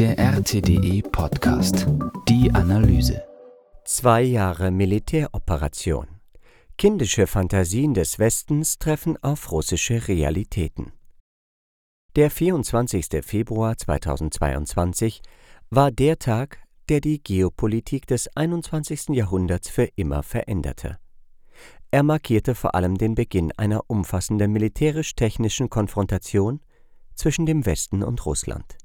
Der RTDE Podcast. Die Analyse. Zwei Jahre Militäroperation. Kindische Fantasien des Westens treffen auf russische Realitäten. Der 24. Februar 2022 war der Tag, der die Geopolitik des 21. Jahrhunderts für immer veränderte. Er markierte vor allem den Beginn einer umfassenden militärisch-technischen Konfrontation zwischen dem Westen und Russland.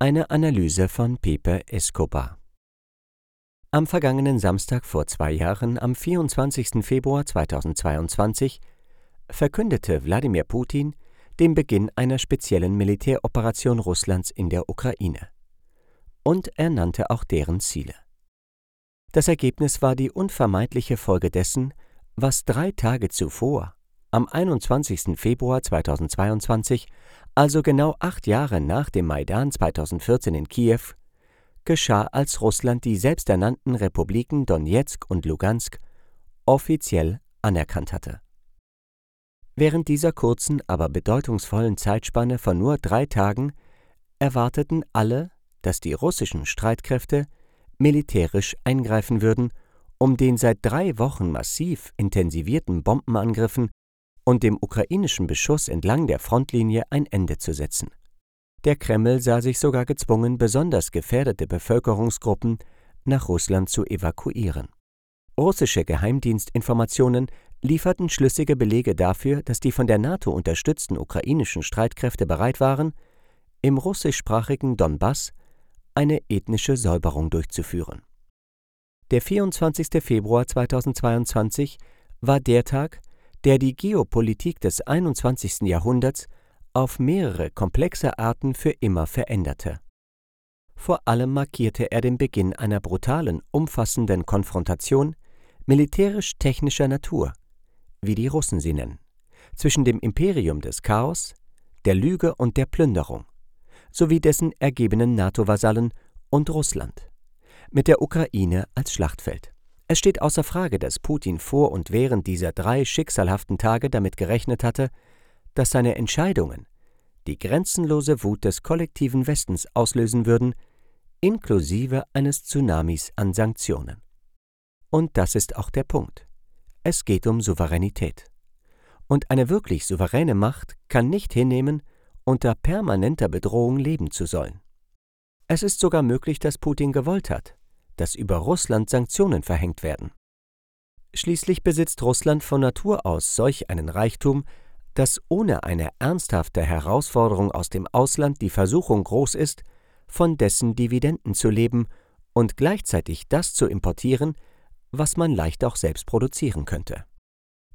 Eine Analyse von Pepe Escobar Am vergangenen Samstag vor zwei Jahren, am 24. Februar 2022, verkündete Wladimir Putin den Beginn einer speziellen Militäroperation Russlands in der Ukraine. Und er nannte auch deren Ziele. Das Ergebnis war die unvermeidliche Folge dessen, was drei Tage zuvor, am 21. Februar 2022, also genau acht Jahre nach dem Maidan 2014 in Kiew, geschah, als Russland die selbsternannten Republiken Donetsk und Lugansk offiziell anerkannt hatte. Während dieser kurzen, aber bedeutungsvollen Zeitspanne von nur drei Tagen erwarteten alle, dass die russischen Streitkräfte militärisch eingreifen würden, um den seit drei Wochen massiv intensivierten Bombenangriffen und dem ukrainischen Beschuss entlang der Frontlinie ein Ende zu setzen. Der Kreml sah sich sogar gezwungen, besonders gefährdete Bevölkerungsgruppen nach Russland zu evakuieren. Russische Geheimdienstinformationen lieferten schlüssige Belege dafür, dass die von der NATO unterstützten ukrainischen Streitkräfte bereit waren, im russischsprachigen Donbass eine ethnische Säuberung durchzuführen. Der 24. Februar 2022 war der Tag, der die Geopolitik des 21. Jahrhunderts auf mehrere komplexe Arten für immer veränderte. Vor allem markierte er den Beginn einer brutalen, umfassenden Konfrontation militärisch-technischer Natur, wie die Russen sie nennen, zwischen dem Imperium des Chaos, der Lüge und der Plünderung, sowie dessen ergebenen NATO-Vasallen und Russland, mit der Ukraine als Schlachtfeld. Es steht außer Frage, dass Putin vor und während dieser drei schicksalhaften Tage damit gerechnet hatte, dass seine Entscheidungen die grenzenlose Wut des kollektiven Westens auslösen würden, inklusive eines Tsunamis an Sanktionen. Und das ist auch der Punkt. Es geht um Souveränität. Und eine wirklich souveräne Macht kann nicht hinnehmen, unter permanenter Bedrohung leben zu sollen. Es ist sogar möglich, dass Putin gewollt hat, dass über Russland Sanktionen verhängt werden. Schließlich besitzt Russland von Natur aus solch einen Reichtum, dass ohne eine ernsthafte Herausforderung aus dem Ausland die Versuchung groß ist, von dessen Dividenden zu leben und gleichzeitig das zu importieren, was man leicht auch selbst produzieren könnte.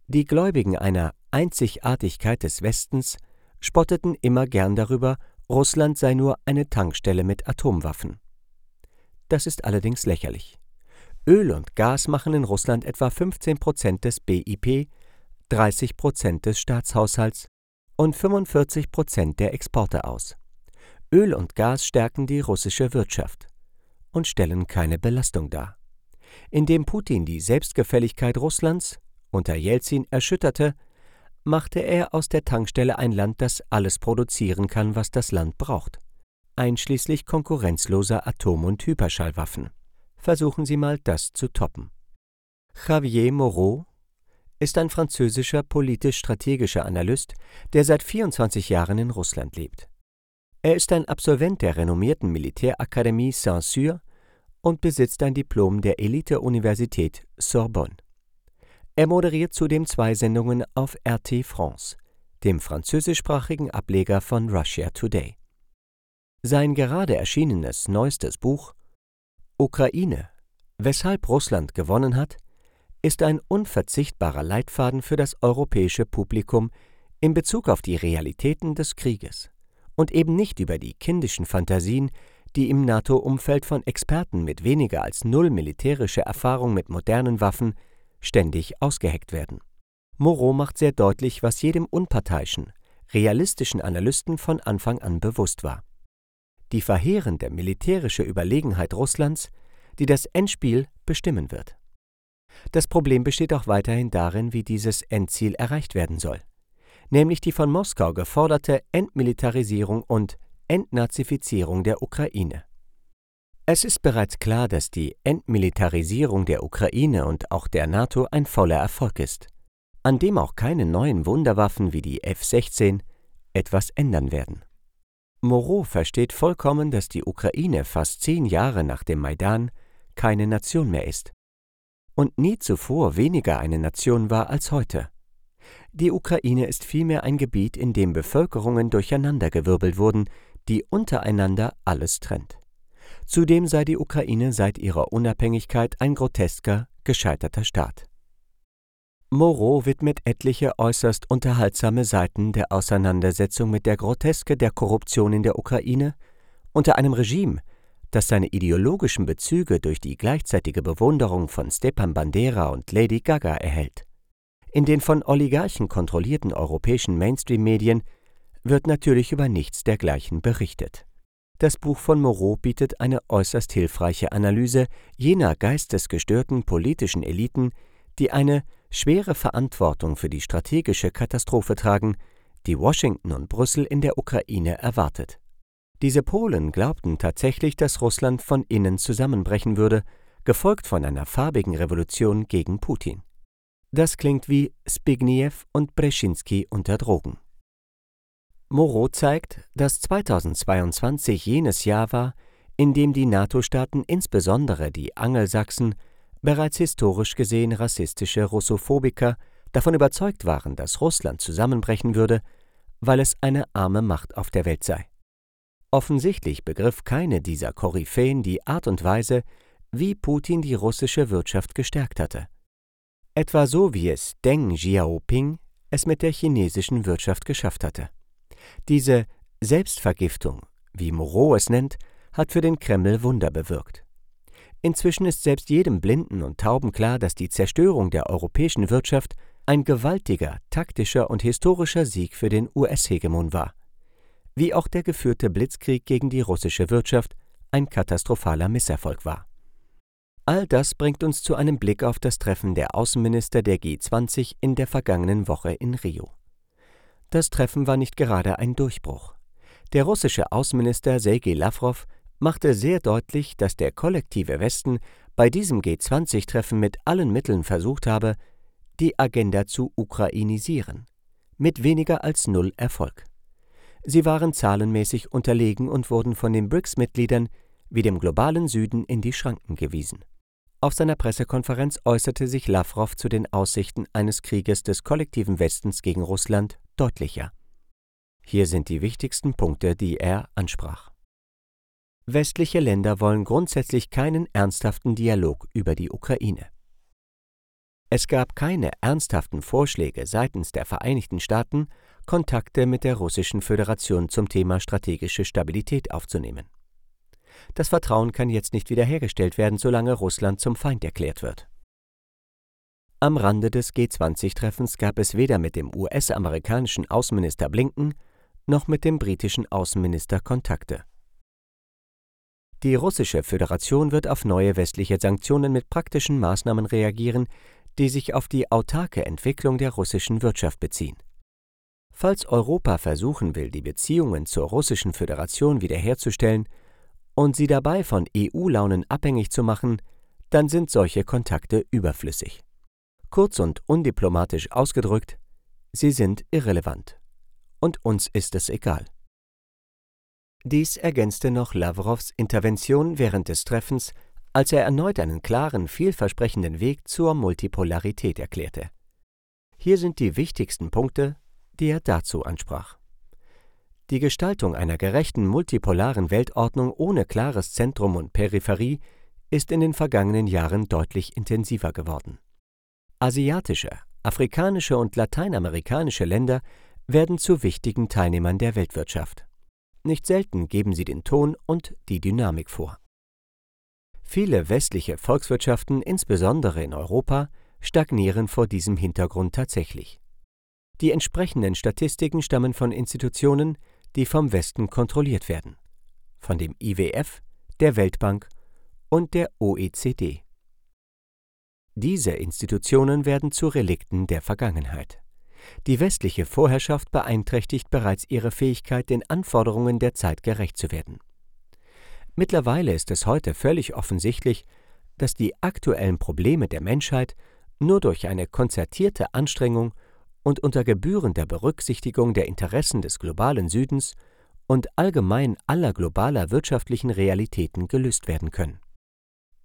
Die Gläubigen einer Einzigartigkeit des Westens spotteten immer gern darüber, Russland sei nur eine Tankstelle mit Atomwaffen. Das ist allerdings lächerlich. Öl und Gas machen in Russland etwa 15 Prozent des BIP, 30 Prozent des Staatshaushalts und 45 Prozent der Exporte aus. Öl und Gas stärken die russische Wirtschaft und stellen keine Belastung dar. Indem Putin die Selbstgefälligkeit Russlands unter Jelzin erschütterte, machte er aus der Tankstelle ein Land, das alles produzieren kann, was das Land braucht einschließlich konkurrenzloser Atom- und Hyperschallwaffen. Versuchen Sie mal, das zu toppen. Javier Moreau ist ein französischer politisch-strategischer Analyst, der seit 24 Jahren in Russland lebt. Er ist ein Absolvent der renommierten Militärakademie Saint-Cyr und besitzt ein Diplom der Elite-Universität Sorbonne. Er moderiert zudem zwei Sendungen auf RT France, dem französischsprachigen Ableger von Russia Today. Sein gerade erschienenes neuestes Buch Ukraine Weshalb Russland gewonnen hat, ist ein unverzichtbarer Leitfaden für das europäische Publikum in Bezug auf die Realitäten des Krieges und eben nicht über die kindischen Fantasien, die im NATO-Umfeld von Experten mit weniger als null militärischer Erfahrung mit modernen Waffen ständig ausgeheckt werden. Moreau macht sehr deutlich, was jedem unparteiischen, realistischen Analysten von Anfang an bewusst war die verheerende militärische Überlegenheit Russlands, die das Endspiel bestimmen wird. Das Problem besteht auch weiterhin darin, wie dieses Endziel erreicht werden soll, nämlich die von Moskau geforderte Entmilitarisierung und Entnazifizierung der Ukraine. Es ist bereits klar, dass die Entmilitarisierung der Ukraine und auch der NATO ein voller Erfolg ist, an dem auch keine neuen Wunderwaffen wie die F-16 etwas ändern werden. Moreau versteht vollkommen, dass die Ukraine fast zehn Jahre nach dem Maidan keine Nation mehr ist und nie zuvor weniger eine Nation war als heute. Die Ukraine ist vielmehr ein Gebiet, in dem Bevölkerungen durcheinandergewirbelt wurden, die untereinander alles trennt. Zudem sei die Ukraine seit ihrer Unabhängigkeit ein grotesker, gescheiterter Staat. Moreau widmet etliche äußerst unterhaltsame Seiten der Auseinandersetzung mit der Groteske der Korruption in der Ukraine unter einem Regime, das seine ideologischen Bezüge durch die gleichzeitige Bewunderung von Stepan Bandera und Lady Gaga erhält. In den von Oligarchen kontrollierten europäischen Mainstream-Medien wird natürlich über nichts dergleichen berichtet. Das Buch von Moreau bietet eine äußerst hilfreiche Analyse jener geistesgestörten politischen Eliten, die eine schwere Verantwortung für die strategische Katastrophe tragen, die Washington und Brüssel in der Ukraine erwartet. Diese Polen glaubten tatsächlich, dass Russland von innen zusammenbrechen würde, gefolgt von einer farbigen Revolution gegen Putin. Das klingt wie Spigniew und Breschinski unter Drogen. Moreau zeigt, dass 2022 jenes Jahr war, in dem die NATO-Staaten, insbesondere die Angelsachsen, bereits historisch gesehen rassistische Russophobiker davon überzeugt waren, dass Russland zusammenbrechen würde, weil es eine arme Macht auf der Welt sei. Offensichtlich begriff keine dieser Koryphäen die Art und Weise, wie Putin die russische Wirtschaft gestärkt hatte. Etwa so wie es Deng Xiaoping es mit der chinesischen Wirtschaft geschafft hatte. Diese Selbstvergiftung, wie Moreau es nennt, hat für den Kreml Wunder bewirkt. Inzwischen ist selbst jedem Blinden und Tauben klar, dass die Zerstörung der europäischen Wirtschaft ein gewaltiger taktischer und historischer Sieg für den US-Hegemon war wie auch der geführte Blitzkrieg gegen die russische Wirtschaft ein katastrophaler Misserfolg war. All das bringt uns zu einem Blick auf das Treffen der Außenminister der G20 in der vergangenen Woche in Rio. Das Treffen war nicht gerade ein Durchbruch. Der russische Außenminister Sergei Lavrov machte sehr deutlich, dass der kollektive Westen bei diesem G20-Treffen mit allen Mitteln versucht habe, die Agenda zu ukrainisieren, mit weniger als null Erfolg. Sie waren zahlenmäßig unterlegen und wurden von den BRICS-Mitgliedern wie dem globalen Süden in die Schranken gewiesen. Auf seiner Pressekonferenz äußerte sich Lavrov zu den Aussichten eines Krieges des kollektiven Westens gegen Russland deutlicher. Hier sind die wichtigsten Punkte, die er ansprach. Westliche Länder wollen grundsätzlich keinen ernsthaften Dialog über die Ukraine. Es gab keine ernsthaften Vorschläge seitens der Vereinigten Staaten, Kontakte mit der Russischen Föderation zum Thema strategische Stabilität aufzunehmen. Das Vertrauen kann jetzt nicht wiederhergestellt werden, solange Russland zum Feind erklärt wird. Am Rande des G20-Treffens gab es weder mit dem US-amerikanischen Außenminister Blinken noch mit dem britischen Außenminister Kontakte. Die Russische Föderation wird auf neue westliche Sanktionen mit praktischen Maßnahmen reagieren, die sich auf die autarke Entwicklung der russischen Wirtschaft beziehen. Falls Europa versuchen will, die Beziehungen zur Russischen Föderation wiederherzustellen und sie dabei von EU-Launen abhängig zu machen, dann sind solche Kontakte überflüssig. Kurz und undiplomatisch ausgedrückt, sie sind irrelevant. Und uns ist es egal. Dies ergänzte noch Lavrows Intervention während des Treffens, als er erneut einen klaren, vielversprechenden Weg zur Multipolarität erklärte. Hier sind die wichtigsten Punkte, die er dazu ansprach. Die Gestaltung einer gerechten multipolaren Weltordnung ohne klares Zentrum und Peripherie ist in den vergangenen Jahren deutlich intensiver geworden. Asiatische, afrikanische und lateinamerikanische Länder werden zu wichtigen Teilnehmern der Weltwirtschaft. Nicht selten geben sie den Ton und die Dynamik vor. Viele westliche Volkswirtschaften, insbesondere in Europa, stagnieren vor diesem Hintergrund tatsächlich. Die entsprechenden Statistiken stammen von Institutionen, die vom Westen kontrolliert werden, von dem IWF, der Weltbank und der OECD. Diese Institutionen werden zu Relikten der Vergangenheit. Die westliche Vorherrschaft beeinträchtigt bereits ihre Fähigkeit, den Anforderungen der Zeit gerecht zu werden. Mittlerweile ist es heute völlig offensichtlich, dass die aktuellen Probleme der Menschheit nur durch eine konzertierte Anstrengung und unter gebührender Berücksichtigung der Interessen des globalen Südens und allgemein aller globaler wirtschaftlichen Realitäten gelöst werden können.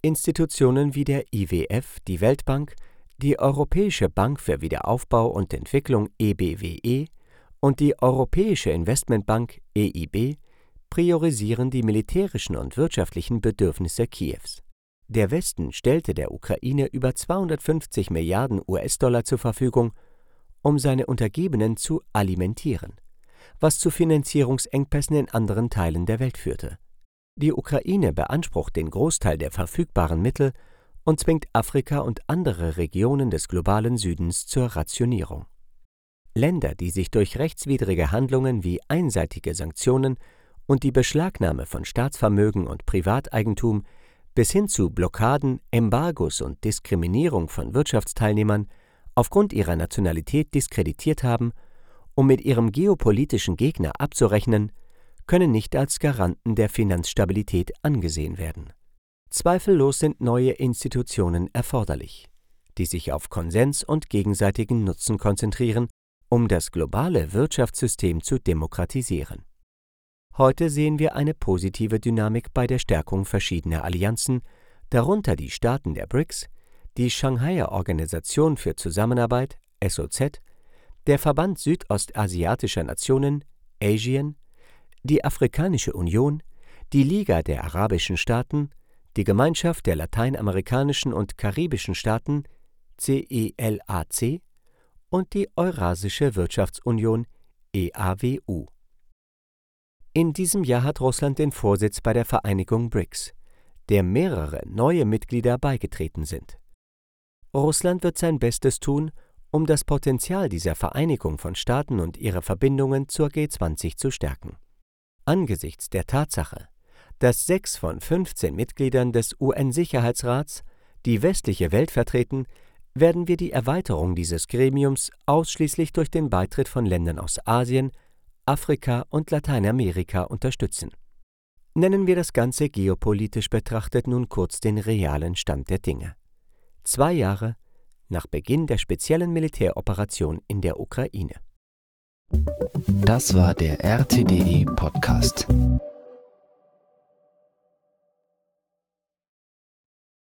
Institutionen wie der IWF, die Weltbank, die Europäische Bank für Wiederaufbau und Entwicklung EBWE und die Europäische Investmentbank EIB priorisieren die militärischen und wirtschaftlichen Bedürfnisse Kiews. Der Westen stellte der Ukraine über 250 Milliarden US-Dollar zur Verfügung, um seine Untergebenen zu alimentieren, was zu Finanzierungsengpässen in anderen Teilen der Welt führte. Die Ukraine beansprucht den Großteil der verfügbaren Mittel und zwingt Afrika und andere Regionen des globalen Südens zur Rationierung. Länder, die sich durch rechtswidrige Handlungen wie einseitige Sanktionen und die Beschlagnahme von Staatsvermögen und Privateigentum bis hin zu Blockaden, Embargos und Diskriminierung von Wirtschaftsteilnehmern aufgrund ihrer Nationalität diskreditiert haben, um mit ihrem geopolitischen Gegner abzurechnen, können nicht als Garanten der Finanzstabilität angesehen werden. Zweifellos sind neue Institutionen erforderlich, die sich auf Konsens und gegenseitigen Nutzen konzentrieren, um das globale Wirtschaftssystem zu demokratisieren. Heute sehen wir eine positive Dynamik bei der Stärkung verschiedener Allianzen, darunter die Staaten der BRICS, die Shanghaier Organisation für Zusammenarbeit SOZ, der Verband südostasiatischer Nationen ASEAN, die Afrikanische Union, die Liga der arabischen Staaten, die Gemeinschaft der lateinamerikanischen und karibischen Staaten CELAC e und die Eurasische Wirtschaftsunion EAWU. In diesem Jahr hat Russland den Vorsitz bei der Vereinigung BRICS, der mehrere neue Mitglieder beigetreten sind. Russland wird sein Bestes tun, um das Potenzial dieser Vereinigung von Staaten und ihre Verbindungen zur G20 zu stärken. Angesichts der Tatsache, dass sechs von 15 Mitgliedern des UN-Sicherheitsrats die westliche Welt vertreten, werden wir die Erweiterung dieses Gremiums ausschließlich durch den Beitritt von Ländern aus Asien, Afrika und Lateinamerika unterstützen. Nennen wir das Ganze geopolitisch betrachtet nun kurz den realen Stand der Dinge. Zwei Jahre nach Beginn der speziellen Militäroperation in der Ukraine. Das war der RTDE Podcast.